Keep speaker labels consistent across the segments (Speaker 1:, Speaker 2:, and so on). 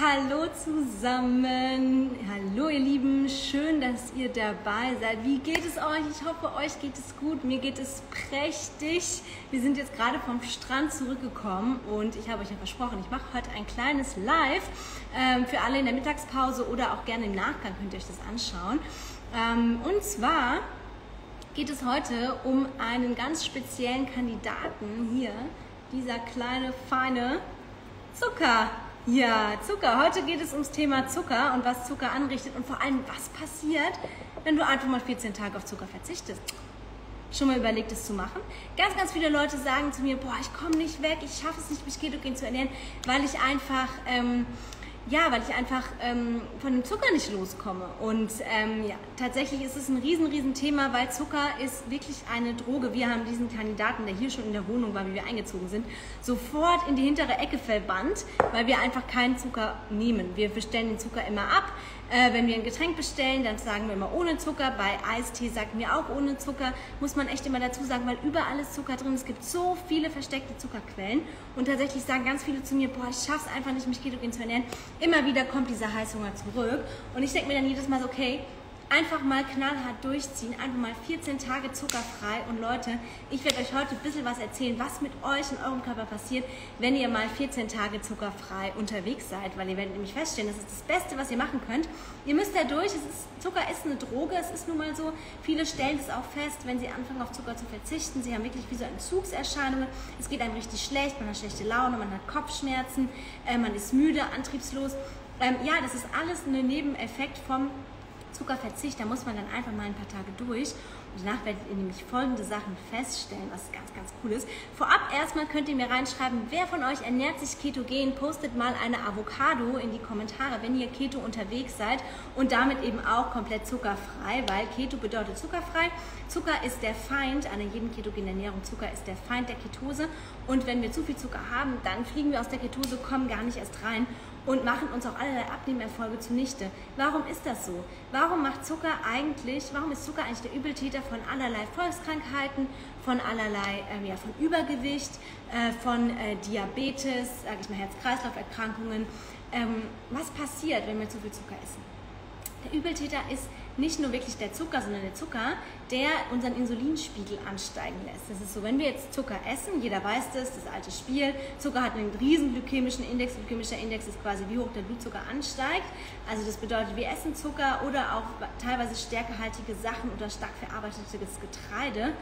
Speaker 1: Hallo zusammen, hallo ihr Lieben, schön, dass ihr dabei seid. Wie geht es euch? Ich hoffe, euch geht es gut, mir geht es prächtig. Wir sind jetzt gerade vom Strand zurückgekommen und ich habe euch ja versprochen, ich mache heute ein kleines Live ähm, für alle in der Mittagspause oder auch gerne im Nachgang könnt ihr euch das anschauen. Ähm, und zwar geht es heute um einen ganz speziellen Kandidaten hier, dieser kleine, feine Zucker. Ja, Zucker. Heute geht es ums Thema Zucker und was Zucker anrichtet und vor allem, was passiert, wenn du einfach mal 14 Tage auf Zucker verzichtest. Schon mal überlegt, es zu machen? Ganz, ganz viele Leute sagen zu mir, boah, ich komme nicht weg, ich schaffe es nicht, mich ketogen zu ernähren, weil ich einfach... Ähm, ja, weil ich einfach ähm, von dem Zucker nicht loskomme. Und ähm, ja, tatsächlich ist es ein riesen, riesen Thema, weil Zucker ist wirklich eine Droge. Wir haben diesen Kandidaten, der hier schon in der Wohnung war, wie wir eingezogen sind, sofort in die hintere Ecke verbannt, weil wir einfach keinen Zucker nehmen. Wir bestellen den Zucker immer ab. Äh, wenn wir ein Getränk bestellen, dann sagen wir immer ohne Zucker. Bei Eistee sagen wir auch ohne Zucker. Muss man echt immer dazu sagen, weil überall ist Zucker drin. Es gibt so viele versteckte Zuckerquellen. Und tatsächlich sagen ganz viele zu mir, boah, ich schaff's einfach nicht, mich ketogen zu ernähren. Immer wieder kommt dieser Heißhunger zurück. Und ich denke mir dann jedes Mal so, okay, einfach mal knallhart durchziehen, einfach mal 14 Tage zuckerfrei. Und Leute, ich werde euch heute ein bisschen was erzählen, was mit euch in eurem Körper passiert, wenn ihr mal 14 Tage zuckerfrei unterwegs seid, weil ihr werdet nämlich feststellen, das ist das Beste, was ihr machen könnt. Ihr müsst da durch, ist, Zucker ist eine Droge, es ist nun mal so, viele stellen es auch fest, wenn sie anfangen auf Zucker zu verzichten, sie haben wirklich wie so Entzugserscheinungen, es geht einem richtig schlecht, man hat schlechte Laune, man hat Kopfschmerzen, äh, man ist müde, antriebslos. Ähm, ja, das ist alles ein Nebeneffekt vom Zuckerverzicht, da muss man dann einfach mal ein paar Tage durch. Und danach werdet ihr nämlich folgende Sachen feststellen, was ganz, ganz cool ist. Vorab erstmal könnt ihr mir reinschreiben, wer von euch ernährt sich ketogen, postet mal eine Avocado in die Kommentare, wenn ihr Keto unterwegs seid und damit eben auch komplett zuckerfrei, weil Keto bedeutet zuckerfrei. Zucker ist der Feind einer jeden ketogenen Ernährung. Zucker ist der Feind der Ketose und wenn wir zu viel Zucker haben, dann fliegen wir aus der Ketose, kommen gar nicht erst rein und machen uns auch allerlei Abnehmerfolge zunichte. Warum ist das so? Warum macht Zucker eigentlich, warum ist Zucker eigentlich der Übeltäter von allerlei Volkskrankheiten, von allerlei, ähm, ja, von Übergewicht, äh, von äh, Diabetes, sage ich mal Herz-Kreislauf-Erkrankungen? Ähm, was passiert, wenn wir zu viel Zucker essen? Der Übeltäter ist nicht nur wirklich der Zucker, sondern der Zucker, der unseren Insulinspiegel ansteigen lässt. Das ist so, wenn wir jetzt Zucker essen, jeder weiß das, das alte Spiel, Zucker hat einen riesen glykämischen Index, glykämischer Index ist quasi wie hoch der Blutzucker ansteigt. Also das bedeutet, wir essen Zucker oder auch teilweise stärkehaltige Sachen oder stark verarbeitetes Getreide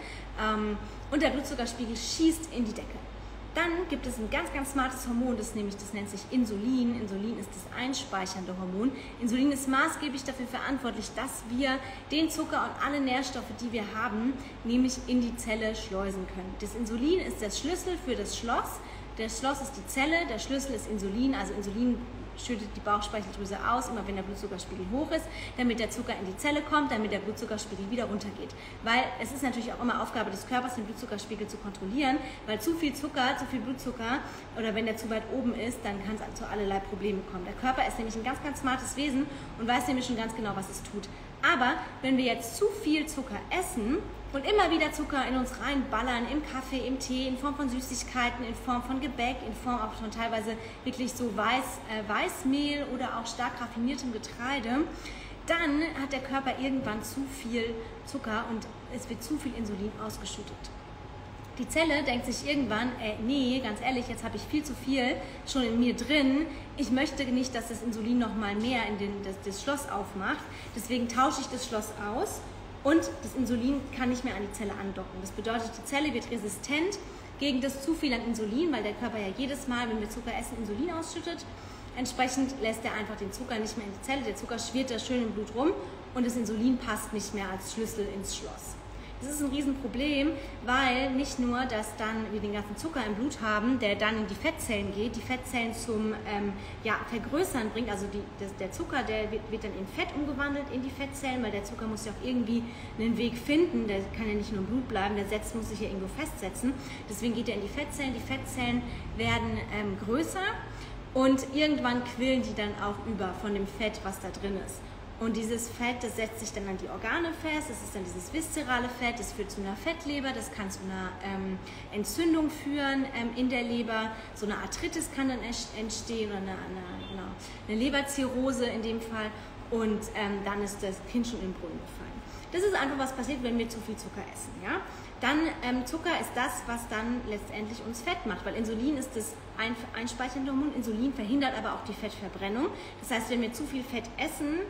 Speaker 1: ähm, und der Blutzuckerspiegel schießt in die Decke. Dann gibt es ein ganz, ganz smartes Hormon, das nämlich, das nennt sich Insulin. Insulin ist das einspeichernde Hormon. Insulin ist maßgeblich dafür verantwortlich, dass wir den Zucker und alle Nährstoffe, die wir haben, nämlich in die Zelle schleusen können. Das Insulin ist der Schlüssel für das Schloss. Das Schloss ist die Zelle, der Schlüssel ist Insulin. Also Insulin schüttet die Bauchspeicheldrüse aus, immer wenn der Blutzuckerspiegel hoch ist, damit der Zucker in die Zelle kommt, damit der Blutzuckerspiegel wieder runtergeht. Weil es ist natürlich auch immer Aufgabe des Körpers, den Blutzuckerspiegel zu kontrollieren, weil zu viel Zucker, zu viel Blutzucker oder wenn der zu weit oben ist, dann kann es zu allerlei Problemen kommen. Der Körper ist nämlich ein ganz, ganz smartes Wesen und weiß nämlich schon ganz genau, was es tut. Aber wenn wir jetzt zu viel Zucker essen, und immer wieder Zucker in uns reinballern, im Kaffee, im Tee, in Form von Süßigkeiten, in Form von Gebäck, in Form auch von teilweise wirklich so Weiß, äh, Weißmehl oder auch stark raffiniertem Getreide, dann hat der Körper irgendwann zu viel Zucker und es wird zu viel Insulin ausgeschüttet. Die Zelle denkt sich irgendwann, äh, nee, ganz ehrlich, jetzt habe ich viel zu viel schon in mir drin. Ich möchte nicht, dass das Insulin noch mal mehr in den, das, das Schloss aufmacht. Deswegen tausche ich das Schloss aus und das Insulin kann nicht mehr an die Zelle andocken. Das bedeutet, die Zelle wird resistent gegen das zu viel an Insulin, weil der Körper ja jedes Mal, wenn wir Zucker essen, Insulin ausschüttet. Entsprechend lässt er einfach den Zucker nicht mehr in die Zelle. Der Zucker schwirrt da schön im Blut rum und das Insulin passt nicht mehr als Schlüssel ins Schloss. Das ist ein Riesenproblem, weil nicht nur, dass dann wir den ganzen Zucker im Blut haben, der dann in die Fettzellen geht, die Fettzellen zum ähm, ja, Vergrößern bringt, also die, das, der Zucker, der wird, wird, dann in Fett umgewandelt in die Fettzellen, weil der Zucker muss ja auch irgendwie einen Weg finden, der kann ja nicht nur im Blut bleiben, der setzt, muss sich ja irgendwo festsetzen. Deswegen geht er in die Fettzellen, die Fettzellen werden ähm, größer und irgendwann quillen die dann auch über von dem Fett, was da drin ist. Und dieses Fett, das setzt sich dann an die Organe fest, das ist dann dieses viszerale Fett, das führt zu einer Fettleber, das kann zu einer ähm, Entzündung führen ähm, in der Leber, so eine Arthritis kann dann entstehen oder eine, eine, genau, eine Leberzirrhose in dem Fall und ähm, dann ist das Kind schon in Brunnen gefallen. Das ist einfach, was passiert, wenn wir zu viel Zucker essen. Ja? Dann ähm, Zucker ist das, was dann letztendlich uns Fett macht, weil Insulin ist das ein, einspeichernde Hormon. Insulin verhindert aber auch die Fettverbrennung. Das heißt, wenn wir zu viel Fett essen,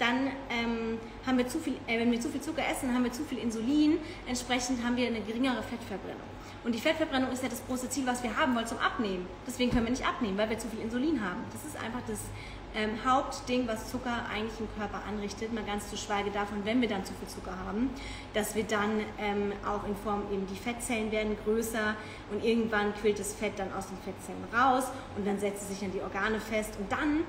Speaker 1: dann ähm, haben wir zu viel, äh, wenn wir zu viel Zucker essen, haben wir zu viel Insulin, entsprechend haben wir eine geringere Fettverbrennung. Und die Fettverbrennung ist ja das große Ziel, was wir haben wollen zum Abnehmen. Deswegen können wir nicht abnehmen, weil wir zu viel Insulin haben. Das ist einfach das ähm, Hauptding, was Zucker eigentlich im Körper anrichtet, mal ganz zu schweige davon, wenn wir dann zu viel Zucker haben, dass wir dann ähm, auch in Form eben die Fettzellen werden größer und irgendwann quillt das Fett dann aus den Fettzellen raus und dann setzt es sich an die Organe fest und dann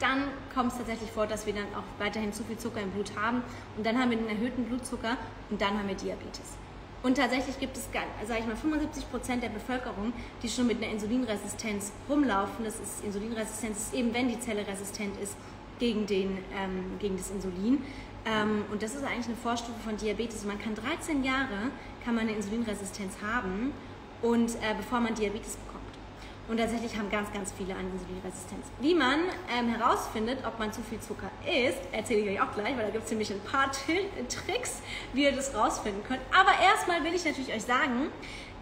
Speaker 1: dann kommt es tatsächlich vor, dass wir dann auch weiterhin zu viel Zucker im Blut haben und dann haben wir einen erhöhten Blutzucker und dann haben wir Diabetes. Und tatsächlich gibt es, sage ich mal, 75 Prozent der Bevölkerung, die schon mit einer Insulinresistenz rumlaufen. Das ist Insulinresistenz ist eben, wenn die Zelle resistent ist gegen, den, ähm, gegen das Insulin. Ähm, und das ist eigentlich eine Vorstufe von Diabetes. Man kann 13 Jahre kann man eine Insulinresistenz haben und äh, bevor man Diabetes bekommt. Und tatsächlich haben ganz, ganz viele eine Insulinresistenz. Wie man ähm, herausfindet, ob man zu viel Zucker isst, erzähle ich euch auch gleich, weil da gibt es nämlich ein paar Tricks, wie ihr das rausfinden könnt. Aber erstmal will ich natürlich euch sagen,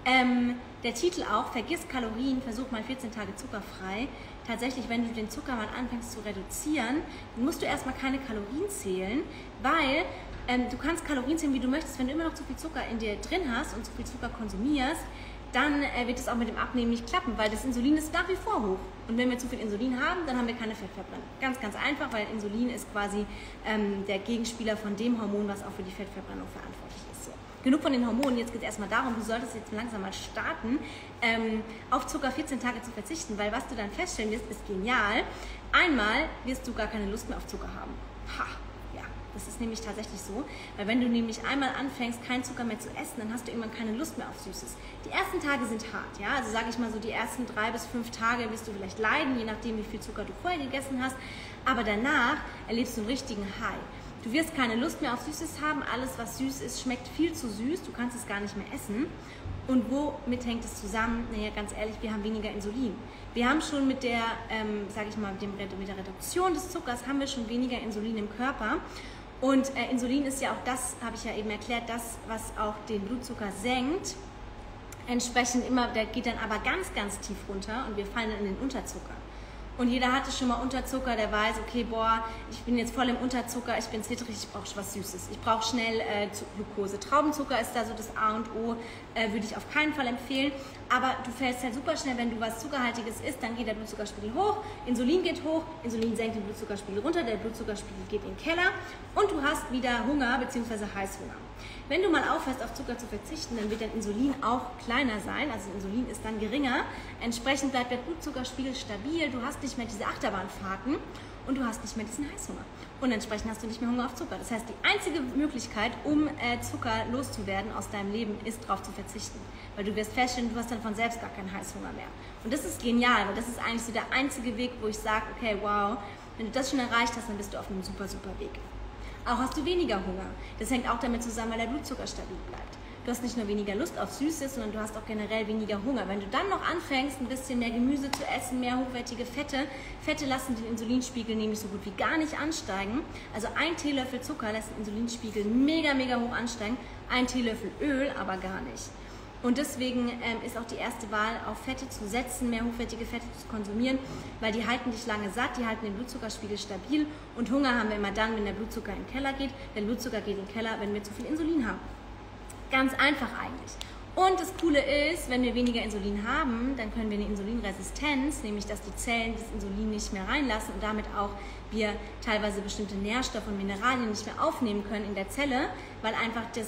Speaker 1: ähm, der Titel auch, vergiss Kalorien, versuch mal 14 Tage zuckerfrei. Tatsächlich, wenn du den Zucker mal anfängst zu reduzieren, musst du erstmal keine Kalorien zählen, weil ähm, du kannst Kalorien zählen, wie du möchtest. Wenn du immer noch zu viel Zucker in dir drin hast und zu viel Zucker konsumierst, dann äh, wird es auch mit dem Abnehmen nicht klappen, weil das Insulin ist nach wie vor hoch. Und wenn wir zu viel Insulin haben, dann haben wir keine Fettverbrennung. Ganz, ganz einfach, weil Insulin ist quasi ähm, der Gegenspieler von dem Hormon, was auch für die Fettverbrennung verantwortlich ist. So. Genug von den Hormonen, jetzt geht es erstmal darum, du solltest jetzt langsam mal starten, ähm, auf Zucker 14 Tage zu verzichten, weil was du dann feststellen wirst, ist genial. Einmal wirst du gar keine Lust mehr auf Zucker haben. Ha! Das ist nämlich tatsächlich so, weil wenn du nämlich einmal anfängst, keinen Zucker mehr zu essen, dann hast du irgendwann keine Lust mehr auf Süßes. Die ersten Tage sind hart, ja, also sage ich mal so, die ersten drei bis fünf Tage wirst du vielleicht leiden, je nachdem, wie viel Zucker du vorher gegessen hast, aber danach erlebst du einen richtigen High. Du wirst keine Lust mehr auf Süßes haben, alles, was süß ist, schmeckt viel zu süß, du kannst es gar nicht mehr essen. Und womit hängt es zusammen? Naja, ganz ehrlich, wir haben weniger Insulin. Wir haben schon mit der, ähm, sage ich mal, mit, dem, mit der Reduktion des Zuckers haben wir schon weniger Insulin im Körper. Und äh, Insulin ist ja auch das, habe ich ja eben erklärt, das, was auch den Blutzucker senkt. Entsprechend immer, der geht dann aber ganz, ganz tief runter und wir fallen dann in den Unterzucker. Und jeder hatte schon mal Unterzucker, der weiß, okay, boah, ich bin jetzt voll im Unterzucker, ich bin zittrig, ich brauche was Süßes. Ich brauche schnell äh, Glucose. Traubenzucker ist da so das A und O, äh, würde ich auf keinen Fall empfehlen. Aber du fällst halt super schnell, wenn du was Zuckerhaltiges isst, dann geht der Blutzuckerspiegel hoch, Insulin geht hoch, Insulin senkt den Blutzuckerspiegel runter, der Blutzuckerspiegel geht in den Keller und du hast wieder Hunger bzw. Heißhunger. Wenn du mal aufhörst, auf Zucker zu verzichten, dann wird dein Insulin auch kleiner sein, also Insulin ist dann geringer. Entsprechend bleibt der Blutzuckerspiegel stabil, du hast nicht mehr diese Achterbahnfahrten und du hast nicht mehr diesen Heißhunger. Und entsprechend hast du nicht mehr Hunger auf Zucker. Das heißt, die einzige Möglichkeit, um äh, Zucker loszuwerden aus deinem Leben, ist darauf zu verzichten. Weil du wirst feststellen, du hast dann von selbst gar keinen Heißhunger mehr. Und das ist genial, weil das ist eigentlich so der einzige Weg, wo ich sage, okay, wow, wenn du das schon erreicht hast, dann bist du auf einem super, super Weg. Auch hast du weniger Hunger. Das hängt auch damit zusammen, weil der Blutzucker stabil bleibt. Du hast nicht nur weniger Lust auf Süßes, sondern du hast auch generell weniger Hunger. Wenn du dann noch anfängst, ein bisschen mehr Gemüse zu essen, mehr hochwertige Fette, Fette lassen den Insulinspiegel nämlich so gut wie gar nicht ansteigen. Also ein Teelöffel Zucker lässt den Insulinspiegel mega, mega hoch ansteigen, ein Teelöffel Öl aber gar nicht. Und deswegen ähm, ist auch die erste Wahl, auf Fette zu setzen, mehr hochwertige Fette zu konsumieren, weil die halten dich lange satt, die halten den Blutzuckerspiegel stabil und Hunger haben wir immer dann, wenn der Blutzucker in den Keller geht. Der Blutzucker geht in den Keller, wenn wir zu viel Insulin haben. Ganz einfach eigentlich. Und das Coole ist, wenn wir weniger Insulin haben, dann können wir eine Insulinresistenz, nämlich dass die Zellen das Insulin nicht mehr reinlassen und damit auch wir teilweise bestimmte Nährstoffe und Mineralien nicht mehr aufnehmen können in der Zelle, weil einfach das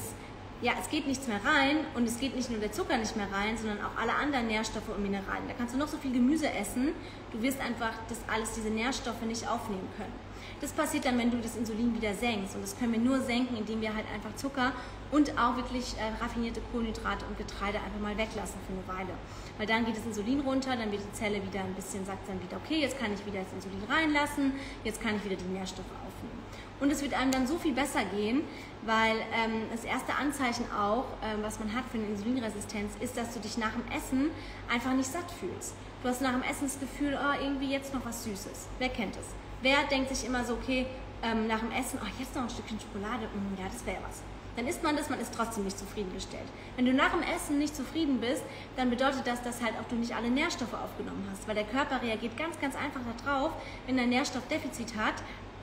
Speaker 1: ja, es geht nichts mehr rein und es geht nicht nur der Zucker nicht mehr rein, sondern auch alle anderen Nährstoffe und Mineralien. Da kannst du noch so viel Gemüse essen, du wirst einfach das alles, diese Nährstoffe nicht aufnehmen können. Das passiert dann, wenn du das Insulin wieder senkst. Und das können wir nur senken, indem wir halt einfach Zucker und auch wirklich äh, raffinierte Kohlenhydrate und Getreide einfach mal weglassen für eine Weile. Weil dann geht das Insulin runter, dann wird die Zelle wieder ein bisschen, sagt dann wieder, okay, jetzt kann ich wieder das Insulin reinlassen, jetzt kann ich wieder die Nährstoffe aufnehmen. Und es wird einem dann so viel besser gehen, weil ähm, das erste Anzeichen auch, ähm, was man hat für eine Insulinresistenz, ist, dass du dich nach dem Essen einfach nicht satt fühlst. Du hast nach dem Essen das Gefühl, oh, irgendwie jetzt noch was Süßes. Wer kennt es? Wer denkt sich immer so, okay, ähm, nach dem Essen, oh, jetzt noch ein Stückchen Schokolade, mm, ja, das wäre was dann isst man das, man ist trotzdem nicht zufriedengestellt. Wenn du nach dem Essen nicht zufrieden bist, dann bedeutet das, dass halt auch du nicht alle Nährstoffe aufgenommen hast, weil der Körper reagiert ganz, ganz einfach darauf, wenn er ein Nährstoffdefizit hat,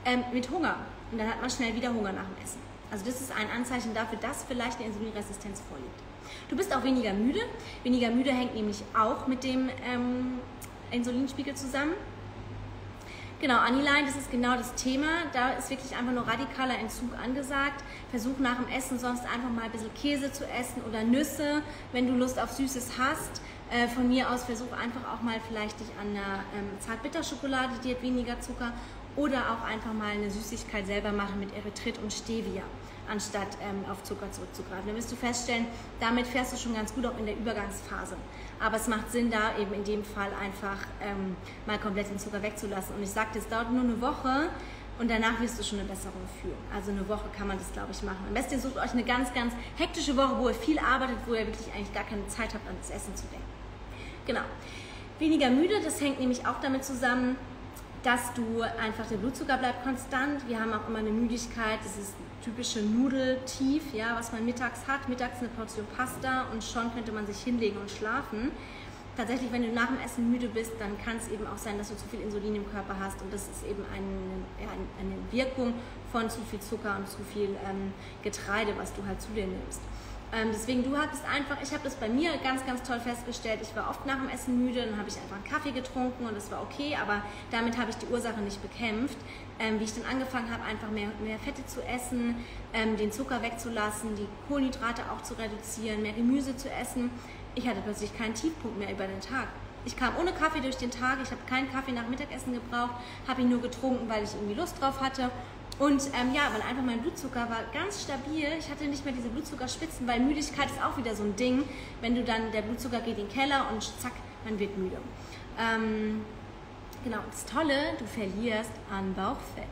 Speaker 1: ähm, mit Hunger. Und dann hat man schnell wieder Hunger nach dem Essen. Also das ist ein Anzeichen dafür, dass vielleicht eine Insulinresistenz vorliegt. Du bist auch weniger müde. Weniger müde hängt nämlich auch mit dem ähm, Insulinspiegel zusammen. Genau, Aniline, das ist genau das Thema. Da ist wirklich einfach nur radikaler Entzug angesagt. Versuch nach dem Essen sonst einfach mal ein bisschen Käse zu essen oder Nüsse, wenn du Lust auf Süßes hast. Äh, von mir aus versuch einfach auch mal vielleicht dich an einer ähm, Zartbitterschokolade, die hat weniger Zucker, oder auch einfach mal eine Süßigkeit selber machen mit Erythrit und Stevia, anstatt ähm, auf Zucker zurückzugreifen. Dann wirst du feststellen, damit fährst du schon ganz gut auch in der Übergangsphase. Aber es macht Sinn, da eben in dem Fall einfach ähm, mal komplett den Zucker wegzulassen. Und ich sagte, es dauert nur eine Woche und danach wirst du schon eine Besserung fühlen. Also eine Woche kann man das, glaube ich, machen. Am besten sucht euch eine ganz, ganz hektische Woche, wo ihr viel arbeitet, wo ihr wirklich eigentlich gar keine Zeit habt, an das Essen zu denken. Genau. Weniger müde, das hängt nämlich auch damit zusammen, dass du einfach der Blutzucker bleibt konstant. Wir haben auch immer eine Müdigkeit, das ist typische Nudeltief, ja, was man mittags hat. Mittags eine Portion Pasta und schon könnte man sich hinlegen und schlafen. Tatsächlich, wenn du nach dem Essen müde bist, dann kann es eben auch sein, dass du zu viel Insulin im Körper hast und das ist eben eine, eine Wirkung von zu viel Zucker und zu viel ähm, Getreide, was du halt zu dir nimmst. Ähm, deswegen, du hattest einfach, ich habe das bei mir ganz, ganz toll festgestellt. Ich war oft nach dem Essen müde, dann habe ich einfach einen Kaffee getrunken und das war okay, aber damit habe ich die Ursache nicht bekämpft. Ähm, wie ich dann angefangen habe, einfach mehr, mehr Fette zu essen, ähm, den Zucker wegzulassen, die Kohlenhydrate auch zu reduzieren, mehr Gemüse zu essen. Ich hatte plötzlich keinen Tiefpunkt mehr über den Tag. Ich kam ohne Kaffee durch den Tag, ich habe keinen Kaffee nach Mittagessen gebraucht, habe ihn nur getrunken, weil ich irgendwie Lust drauf hatte und ähm, ja, weil einfach mein Blutzucker war ganz stabil. Ich hatte nicht mehr diese Blutzuckerspitzen, weil Müdigkeit ist auch wieder so ein Ding. Wenn du dann, der Blutzucker geht in den Keller und zack, man wird müde. Ähm, genau, das Tolle, du verlierst an Bauchfett.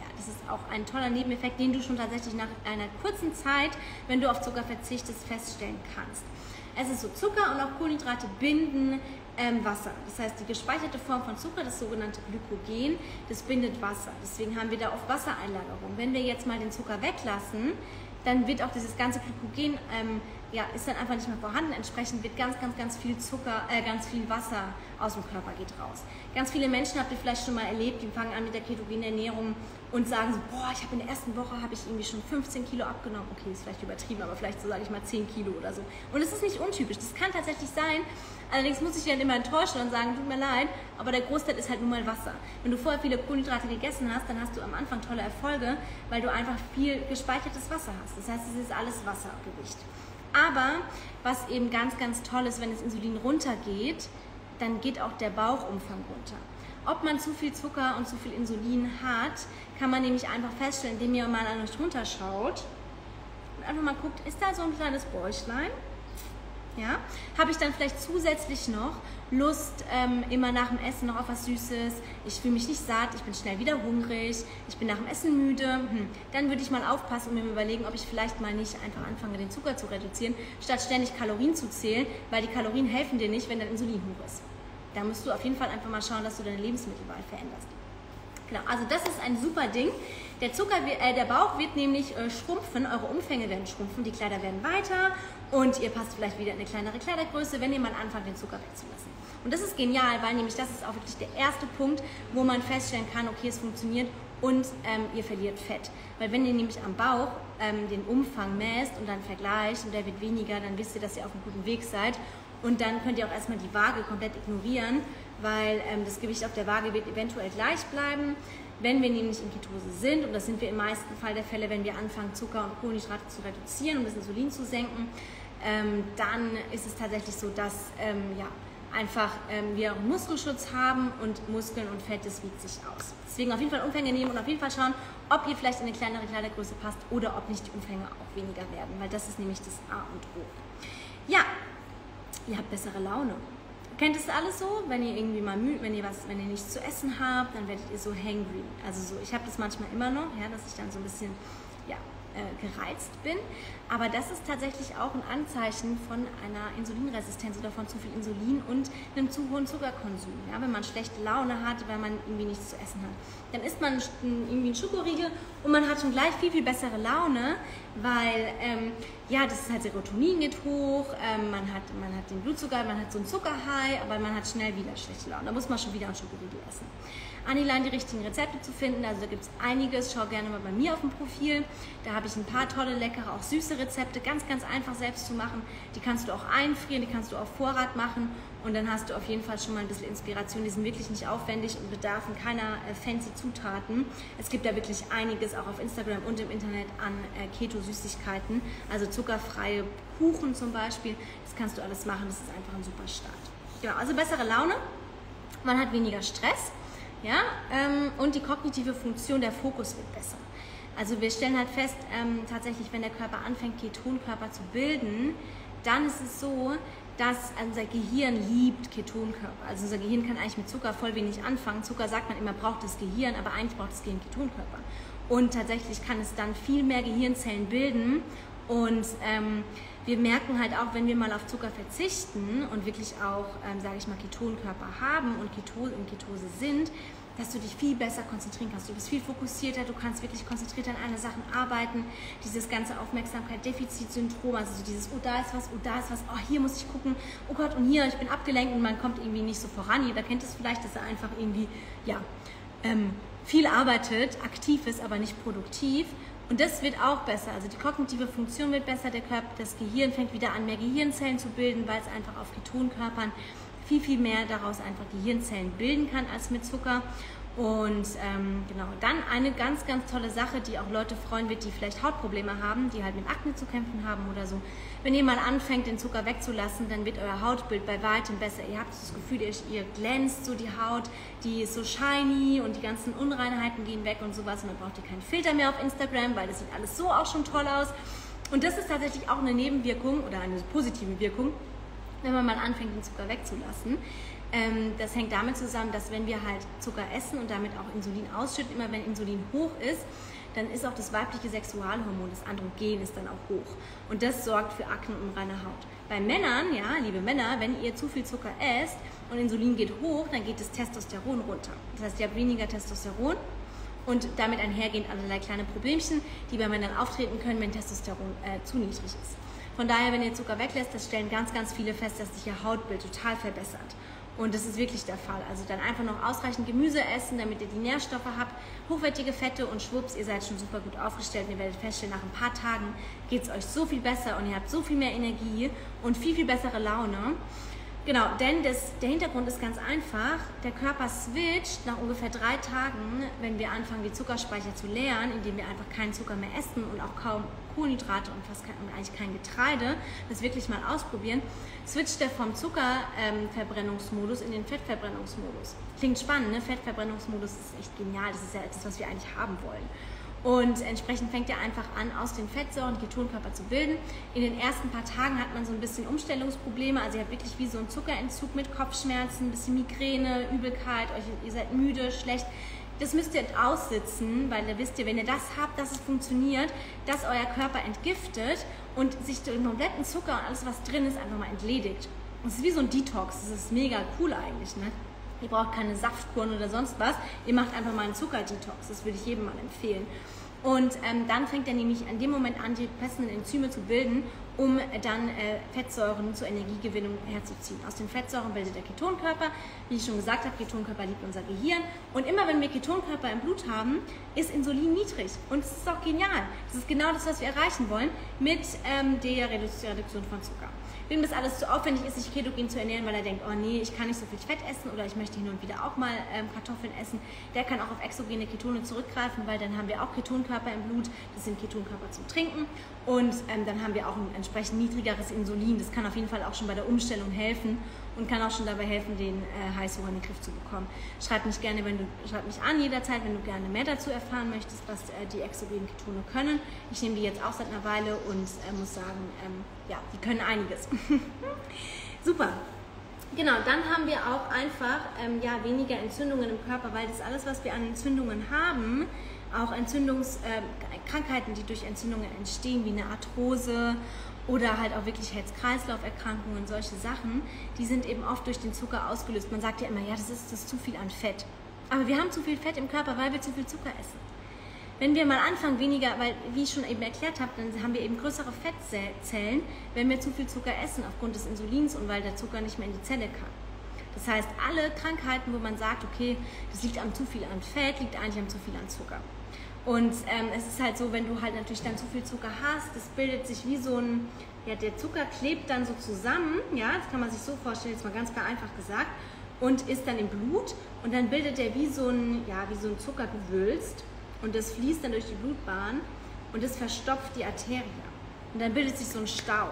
Speaker 1: Ja, das ist auch ein toller Nebeneffekt, den du schon tatsächlich nach einer kurzen Zeit, wenn du auf Zucker verzichtest, feststellen kannst. Es ist so, Zucker und auch Kohlenhydrate binden ähm, Wasser. Das heißt, die gespeicherte Form von Zucker, das sogenannte Glykogen, das bindet Wasser. Deswegen haben wir da oft Wassereinlagerung. Wenn wir jetzt mal den Zucker weglassen, dann wird auch dieses ganze Glykogen ähm, ja, ist dann einfach nicht mehr vorhanden. Entsprechend wird ganz, ganz, ganz viel Zucker, äh, ganz viel Wasser aus dem Körper geht raus. Ganz viele Menschen habt ihr vielleicht schon mal erlebt, die fangen an mit der ketogenen Ernährung und sagen so, boah, ich habe in der ersten Woche habe ich irgendwie schon 15 Kilo abgenommen. Okay, ist vielleicht übertrieben, aber vielleicht so sage ich mal 10 Kilo oder so. Und das ist nicht untypisch. Das kann tatsächlich sein. Allerdings muss ich dann immer enttäuschen und sagen, tut mir leid, aber der Großteil ist halt nun mal Wasser. Wenn du vorher viele Kohlenhydrate gegessen hast, dann hast du am Anfang tolle Erfolge, weil du einfach viel gespeichertes Wasser hast. Das heißt, es ist alles Wassergewicht. Aber was eben ganz, ganz toll ist, wenn das Insulin runtergeht, dann geht auch der Bauchumfang runter. Ob man zu viel Zucker und zu viel Insulin hat, kann man nämlich einfach feststellen, indem ihr mal an euch runterschaut und einfach mal guckt, ist da so ein kleines Bäuchlein? Ja? Habe ich dann vielleicht zusätzlich noch Lust ähm, immer nach dem Essen noch auf was Süßes, ich fühle mich nicht satt, ich bin schnell wieder hungrig, ich bin nach dem Essen müde, hm. dann würde ich mal aufpassen und mir überlegen, ob ich vielleicht mal nicht einfach anfange, den Zucker zu reduzieren, statt ständig Kalorien zu zählen, weil die Kalorien helfen dir nicht, wenn dein Insulin hoch ist. Da musst du auf jeden Fall einfach mal schauen, dass du deine Lebensmittelwahl veränderst. Genau, also das ist ein super Ding. Der, Zucker, äh, der Bauch wird nämlich äh, schrumpfen, eure Umfänge werden schrumpfen, die Kleider werden weiter und ihr passt vielleicht wieder in eine kleinere Kleidergröße, wenn ihr mal anfangt, den Zucker wegzulassen. Und das ist genial, weil nämlich das ist auch wirklich der erste Punkt, wo man feststellen kann, okay, es funktioniert und ähm, ihr verliert Fett. Weil wenn ihr nämlich am Bauch ähm, den Umfang messt und dann vergleicht und der wird weniger, dann wisst ihr, dass ihr auf einem guten Weg seid. Und dann könnt ihr auch erstmal die Waage komplett ignorieren, weil ähm, das Gewicht auf der Waage wird eventuell gleich bleiben. Wenn wir nämlich in Ketose sind, und das sind wir im meisten Fall der Fälle, wenn wir anfangen, Zucker und Kohlenhydrate zu reduzieren und das Insulin zu senken, ähm, dann ist es tatsächlich so, dass ähm, ja, einfach ähm, wir Muskelschutz haben und Muskeln und Fett, das wiegt sich aus. Deswegen auf jeden Fall Umfänge nehmen und auf jeden Fall schauen, ob ihr vielleicht in eine kleinere Kleidergröße passt oder ob nicht die Umfänge auch weniger werden, weil das ist nämlich das A und O. Ja, ihr habt bessere Laune. Kennt es alles so? Wenn ihr irgendwie mal müde, wenn ihr was, wenn ihr nichts zu essen habt, dann werdet ihr so hangry. Also so, ich habe das manchmal immer noch, ja, dass ich dann so ein bisschen ja, gereizt bin. Aber das ist tatsächlich auch ein Anzeichen von einer Insulinresistenz oder von zu viel Insulin und einem zu hohen Zuckerkonsum. Ja, wenn man schlechte Laune hat, weil man irgendwie nichts zu essen hat. Dann isst man irgendwie einen Schokoriegel und man hat schon gleich viel, viel bessere Laune, weil ähm, ja, das ist halt Serotonin geht hoch, ähm, man, hat, man hat den Blutzucker, man hat so einen Zuckerhigh, aber man hat schnell wieder schlechte Laune. Da muss man schon wieder einen Schokoriegel essen. Anilein die richtigen Rezepte zu finden. Also da gibt es einiges. Schau gerne mal bei mir auf dem Profil. Da habe ich ein paar tolle, leckere, auch süße Rezepte, ganz, ganz einfach selbst zu machen. Die kannst du auch einfrieren, die kannst du auf Vorrat machen und dann hast du auf jeden Fall schon mal ein bisschen Inspiration. Die sind wirklich nicht aufwendig und bedarfen keiner äh, fancy Zutaten. Es gibt da wirklich einiges auch auf Instagram und im Internet an äh, Keto-Süßigkeiten, also zuckerfreie Kuchen zum Beispiel. Das kannst du alles machen. Das ist einfach ein super Start. Genau, also bessere Laune. Man hat weniger Stress ja? Ähm, und die kognitive Funktion, der Fokus wird besser. Also wir stellen halt fest, ähm, tatsächlich, wenn der Körper anfängt, Ketonkörper zu bilden, dann ist es so, dass unser Gehirn liebt Ketonkörper. Also unser Gehirn kann eigentlich mit Zucker voll wenig anfangen. Zucker sagt man immer, braucht das Gehirn, aber eigentlich braucht das Gehirn Ketonkörper. Und tatsächlich kann es dann viel mehr Gehirnzellen bilden und ähm, wir merken halt auch, wenn wir mal auf Zucker verzichten und wirklich auch, ähm, sage ich mal, Ketonkörper haben und Ketose, in Ketose sind, dass du dich viel besser konzentrieren kannst. Du bist viel fokussierter, du kannst wirklich konzentriert an eine Sachen arbeiten. Dieses ganze Aufmerksamkeit-Defizit-Syndrom, also so dieses, oh, da ist was, oh, da ist was, oh, hier muss ich gucken, oh Gott, und hier, ich bin abgelenkt und man kommt irgendwie nicht so voran. Jeder kennt es vielleicht, dass er einfach irgendwie, ja, ähm, viel arbeitet, aktiv ist, aber nicht produktiv. Und das wird auch besser. Also die kognitive Funktion wird besser, der Körper, das Gehirn fängt wieder an, mehr Gehirnzellen zu bilden, weil es einfach auf Ketonkörpern viel, viel mehr daraus einfach Gehirnzellen bilden kann als mit Zucker. Und ähm, genau, dann eine ganz, ganz tolle Sache, die auch Leute freuen wird, die vielleicht Hautprobleme haben, die halt mit Akne zu kämpfen haben oder so. Wenn ihr mal anfängt, den Zucker wegzulassen, dann wird euer Hautbild bei weitem besser. Ihr habt das Gefühl, ihr, ihr glänzt so die Haut, die ist so shiny und die ganzen Unreinheiten gehen weg und sowas. Und dann braucht ihr keinen Filter mehr auf Instagram, weil das sieht alles so auch schon toll aus. Und das ist tatsächlich auch eine Nebenwirkung oder eine positive Wirkung, wenn man mal anfängt, den Zucker wegzulassen. Ähm, das hängt damit zusammen, dass wenn wir halt Zucker essen und damit auch Insulin ausschütten, immer wenn Insulin hoch ist, dann ist auch das weibliche Sexualhormon, das Androgen, ist dann auch hoch. Und das sorgt für Akne und reine Haut. Bei Männern, ja, liebe Männer, wenn ihr zu viel Zucker esst und Insulin geht hoch, dann geht das Testosteron runter. Das heißt, ihr habt weniger Testosteron und damit einhergehend allerlei kleine Problemchen, die bei Männern auftreten können, wenn Testosteron äh, zu niedrig ist. Von daher, wenn ihr Zucker weglässt, das stellen ganz, ganz viele fest, dass sich ihr Hautbild total verbessert. Und das ist wirklich der Fall. Also dann einfach noch ausreichend Gemüse essen, damit ihr die Nährstoffe habt, hochwertige Fette und schwupps, ihr seid schon super gut aufgestellt. Und ihr werdet feststellen, nach ein paar Tagen geht es euch so viel besser und ihr habt so viel mehr Energie und viel, viel bessere Laune. Genau, denn das, der Hintergrund ist ganz einfach. Der Körper switcht nach ungefähr drei Tagen, wenn wir anfangen, die Zuckerspeicher zu leeren, indem wir einfach keinen Zucker mehr essen und auch kaum Kohlenhydrate und fast kein, und eigentlich kein Getreide, das wirklich mal ausprobieren, switcht er vom Zuckerverbrennungsmodus ähm, in den Fettverbrennungsmodus. Klingt spannend, ne? Fettverbrennungsmodus ist echt genial. Das ist ja etwas, was wir eigentlich haben wollen. Und entsprechend fängt er einfach an, aus den Fettsäuren Ketonkörper zu bilden. In den ersten paar Tagen hat man so ein bisschen Umstellungsprobleme. Also ihr habt wirklich wie so einen Zuckerentzug mit Kopfschmerzen, ein bisschen Migräne, Übelkeit, euch, ihr seid müde, schlecht. Das müsst ihr aussitzen, weil ihr wisst ihr, wenn ihr das habt, dass es funktioniert, dass euer Körper entgiftet und sich den kompletten Zucker und alles, was drin ist, einfach mal entledigt. Das ist wie so ein Detox. Das ist mega cool eigentlich. Ne? Ihr braucht keine Saftkuren oder sonst was. Ihr macht einfach mal einen Zuckerdetox. Das würde ich jedem mal empfehlen. Und ähm, dann fängt er nämlich an dem Moment an, die passenden Enzyme zu bilden, um dann äh, Fettsäuren zur Energiegewinnung herzuziehen. Aus den Fettsäuren bildet der Ketonkörper. Wie ich schon gesagt habe, Ketonkörper liebt unser Gehirn. Und immer wenn wir Ketonkörper im Blut haben, ist Insulin niedrig. Und das ist auch genial. Das ist genau das, was wir erreichen wollen mit ähm, der Reduktion von Zucker wem das alles zu aufwendig ist, sich ketogen zu ernähren, weil er denkt, oh nee, ich kann nicht so viel Fett essen oder ich möchte hin und wieder auch mal ähm, Kartoffeln essen, der kann auch auf exogene Ketone zurückgreifen, weil dann haben wir auch Ketonkörper im Blut, das sind Ketonkörper zum Trinken. Und ähm, dann haben wir auch ein entsprechend niedrigeres Insulin. Das kann auf jeden Fall auch schon bei der Umstellung helfen und kann auch schon dabei helfen, den äh, Heißhunger in den Griff zu bekommen. Schreib mich gerne, wenn du, schreib mich an jederzeit, wenn du gerne mehr dazu erfahren möchtest, was äh, die exogenen Ketone können. Ich nehme die jetzt auch seit einer Weile und äh, muss sagen, ähm, ja, die können einiges. Super. Genau, dann haben wir auch einfach ähm, ja, weniger Entzündungen im Körper, weil das alles, was wir an Entzündungen haben, auch Entzündungskrankheiten, äh, die durch Entzündungen entstehen, wie eine Arthrose oder halt auch wirklich Herz-Kreislauf-Erkrankungen, solche Sachen, die sind eben oft durch den Zucker ausgelöst. Man sagt ja immer, ja, das ist, das ist zu viel an Fett. Aber wir haben zu viel Fett im Körper, weil wir zu viel Zucker essen. Wenn wir mal anfangen, weniger, weil wie ich schon eben erklärt habe, dann haben wir eben größere Fettzellen, wenn wir zu viel Zucker essen aufgrund des Insulins und weil der Zucker nicht mehr in die Zelle kann. Das heißt, alle Krankheiten, wo man sagt, okay, das liegt am zu viel an Fett, liegt eigentlich am zu viel an Zucker. Und ähm, es ist halt so, wenn du halt natürlich dann zu viel Zucker hast, das bildet sich wie so ein, ja, der Zucker klebt dann so zusammen, ja, das kann man sich so vorstellen, jetzt mal ganz vereinfacht gesagt, und ist dann im Blut und dann bildet der wie so ein, ja, wie so ein Zuckergewülst und das fließt dann durch die Blutbahn und das verstopft die Arterie. Und dann bildet sich so ein Stau.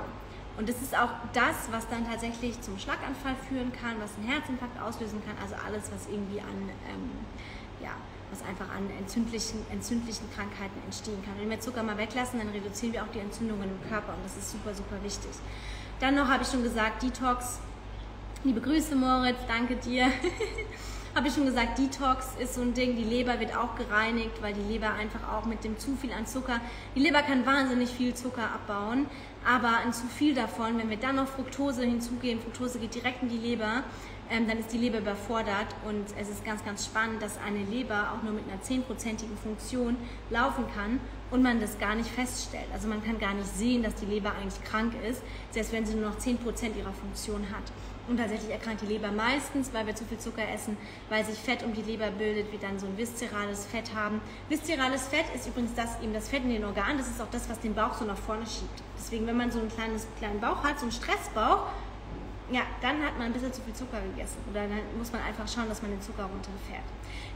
Speaker 1: Und das ist auch das, was dann tatsächlich zum Schlaganfall führen kann, was einen Herzinfarkt auslösen kann, also alles, was irgendwie an, ähm, ja, was einfach an entzündlichen, entzündlichen Krankheiten entstehen kann. Wenn wir Zucker mal weglassen, dann reduzieren wir auch die Entzündungen im Körper und das ist super, super wichtig. Dann noch habe ich schon gesagt, Detox. Liebe Grüße, Moritz, danke dir. habe ich schon gesagt, Detox ist so ein Ding. Die Leber wird auch gereinigt, weil die Leber einfach auch mit dem zu viel an Zucker, die Leber kann wahnsinnig viel Zucker abbauen, aber ein zu viel davon, wenn wir dann noch Fructose hinzugeben, Fructose geht direkt in die Leber, ähm, dann ist die Leber überfordert und es ist ganz, ganz spannend, dass eine Leber auch nur mit einer 10%igen Funktion laufen kann und man das gar nicht feststellt. Also man kann gar nicht sehen, dass die Leber eigentlich krank ist, selbst wenn sie nur noch 10% ihrer Funktion hat. Und tatsächlich erkrankt die Leber meistens, weil wir zu viel Zucker essen, weil sich Fett um die Leber bildet, wir dann so ein viszerales Fett haben. Viszerales Fett ist übrigens das, eben das Fett in den Organen, das ist auch das, was den Bauch so nach vorne schiebt. Deswegen, wenn man so einen kleines, kleinen Bauch hat, so einen Stressbauch, ja, dann hat man ein bisschen zu viel Zucker gegessen. Oder dann muss man einfach schauen, dass man den Zucker runterfährt.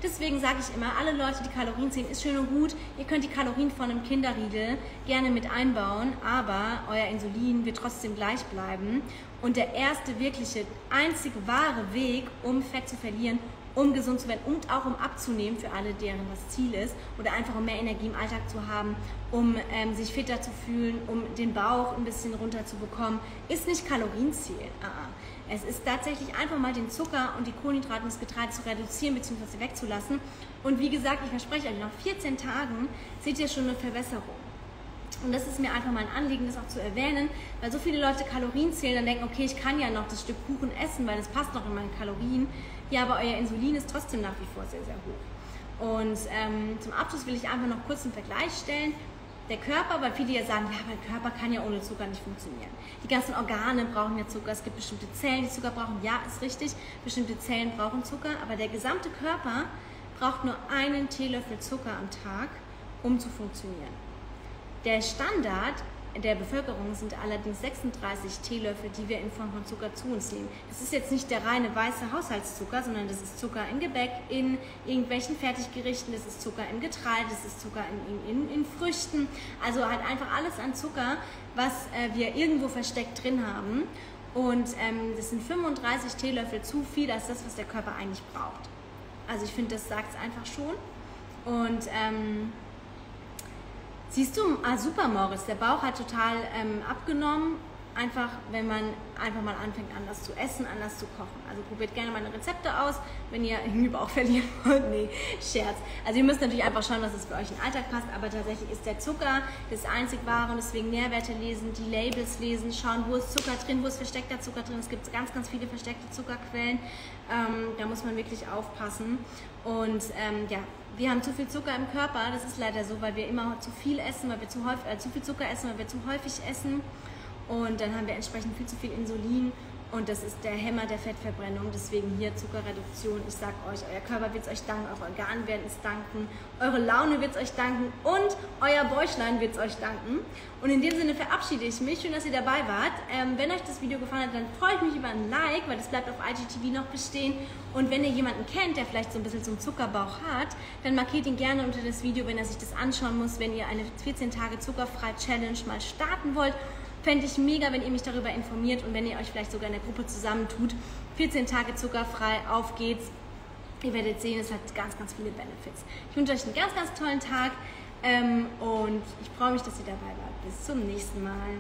Speaker 1: Deswegen sage ich immer, alle Leute, die Kalorien zählen, ist schön und gut. Ihr könnt die Kalorien von einem Kinderriegel gerne mit einbauen, aber euer Insulin wird trotzdem gleich bleiben. Und der erste wirkliche, einzige wahre Weg, um Fett zu verlieren um gesund zu werden und auch um abzunehmen für alle, deren das Ziel ist oder einfach um mehr Energie im Alltag zu haben, um ähm, sich fitter zu fühlen, um den Bauch ein bisschen runter zu bekommen, ist nicht Kalorienziel. Uh -uh. Es ist tatsächlich einfach mal den Zucker und die Kohlenhydrate und das Getreide zu reduzieren bzw. wegzulassen. Und wie gesagt, ich verspreche euch, nach 14 Tagen seht ihr schon eine Verbesserung. Und das ist mir einfach mal ein Anliegen, das auch zu erwähnen, weil so viele Leute Kalorien zählen, dann denken, okay, ich kann ja noch das Stück Kuchen essen, weil das passt noch in meine Kalorien. Ja, aber euer Insulin ist trotzdem nach wie vor sehr, sehr hoch. Und ähm, zum Abschluss will ich einfach noch kurz einen Vergleich stellen. Der Körper, weil viele ja sagen, ja, mein Körper kann ja ohne Zucker nicht funktionieren. Die ganzen Organe brauchen ja Zucker, es gibt bestimmte Zellen, die Zucker brauchen. Ja, ist richtig, bestimmte Zellen brauchen Zucker, aber der gesamte Körper braucht nur einen Teelöffel Zucker am Tag, um zu funktionieren. Der Standard der Bevölkerung sind allerdings 36 Teelöffel, die wir in Form von Zucker zu uns nehmen. Das ist jetzt nicht der reine weiße Haushaltszucker, sondern das ist Zucker in Gebäck, in irgendwelchen Fertiggerichten, das ist Zucker im Getreide, das ist Zucker in, in, in Früchten. Also halt einfach alles an Zucker, was äh, wir irgendwo versteckt drin haben. Und ähm, das sind 35 Teelöffel zu viel als das, was der Körper eigentlich braucht. Also ich finde, das sagt es einfach schon. Und ähm, Siehst du, ah, super, Morris, der Bauch hat total ähm, abgenommen. Einfach, wenn man einfach mal anfängt, anders zu essen, anders zu kochen. Also probiert gerne meine Rezepte aus, wenn ihr irgendwie Bauch verlieren wollt. Nee, Scherz. Also ihr müsst natürlich einfach schauen, dass es für euch in den Alltag passt. Aber tatsächlich ist der Zucker das einzig wahre und deswegen Nährwerte lesen, die Labels lesen, schauen, wo ist Zucker drin, wo ist versteckter Zucker drin. Es gibt ganz, ganz viele versteckte Zuckerquellen. Ähm, da muss man wirklich aufpassen. Und ähm, ja, wir haben zu viel Zucker im Körper. Das ist leider so, weil wir immer zu viel essen, weil wir zu, häufig, äh, zu viel Zucker essen, weil wir zu häufig essen. Und dann haben wir entsprechend viel zu viel Insulin und das ist der Hämmer der Fettverbrennung. Deswegen hier Zuckerreduktion. Ich sage euch, euer Körper wird es euch danken, eure Organe werden es danken, eure Laune wird es euch danken und euer Bäuchlein wird es euch danken. Und in dem Sinne verabschiede ich mich. Schön, dass ihr dabei wart. Ähm, wenn euch das Video gefallen hat, dann freue ich mich über ein Like, weil das bleibt auf IGTV noch bestehen. Und wenn ihr jemanden kennt, der vielleicht so ein bisschen einen Zuckerbauch hat, dann markiert ihn gerne unter das Video, wenn er sich das anschauen muss, wenn ihr eine 14 Tage zuckerfrei Challenge mal starten wollt Fände ich mega, wenn ihr mich darüber informiert und wenn ihr euch vielleicht sogar in der Gruppe zusammentut. 14 Tage zuckerfrei, auf geht's. Ihr werdet sehen, es hat ganz, ganz viele Benefits. Ich wünsche euch einen ganz, ganz tollen Tag ähm, und ich freue mich, dass ihr dabei wart. Bis zum nächsten Mal.